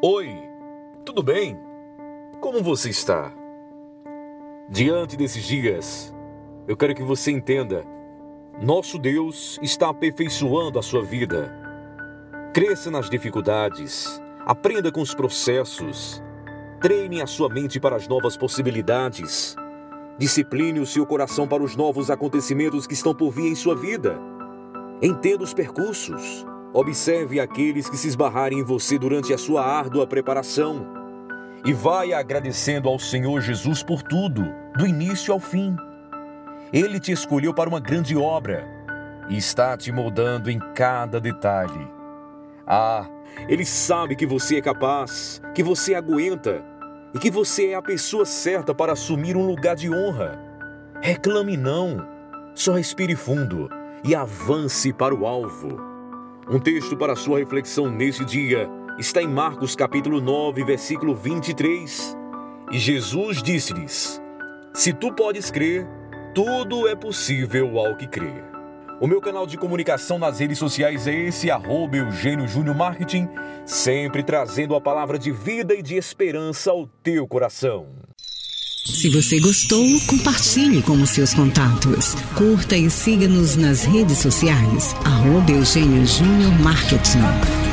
Oi, tudo bem? Como você está? Diante desses dias, eu quero que você entenda: nosso Deus está aperfeiçoando a sua vida. Cresça nas dificuldades, aprenda com os processos, treine a sua mente para as novas possibilidades, discipline o seu coração para os novos acontecimentos que estão por vir em sua vida. Entenda os percursos, observe aqueles que se esbarrarem em você durante a sua árdua preparação e vai agradecendo ao Senhor Jesus por tudo, do início ao fim. Ele te escolheu para uma grande obra e está te moldando em cada detalhe. Ah, ele sabe que você é capaz, que você aguenta e que você é a pessoa certa para assumir um lugar de honra. Reclame não, só respire fundo e avance para o alvo. Um texto para sua reflexão nesse dia está em Marcos capítulo 9, versículo 23. E Jesus disse-lhes: Se tu podes crer, tudo é possível ao que crer. O meu canal de comunicação nas redes sociais é esse, arroba Eugênio Júnior Marketing, sempre trazendo a palavra de vida e de esperança ao teu coração. Se você gostou, compartilhe com os seus contatos. Curta e siga-nos nas redes sociais, arroba Eugênio Júnior Marketing.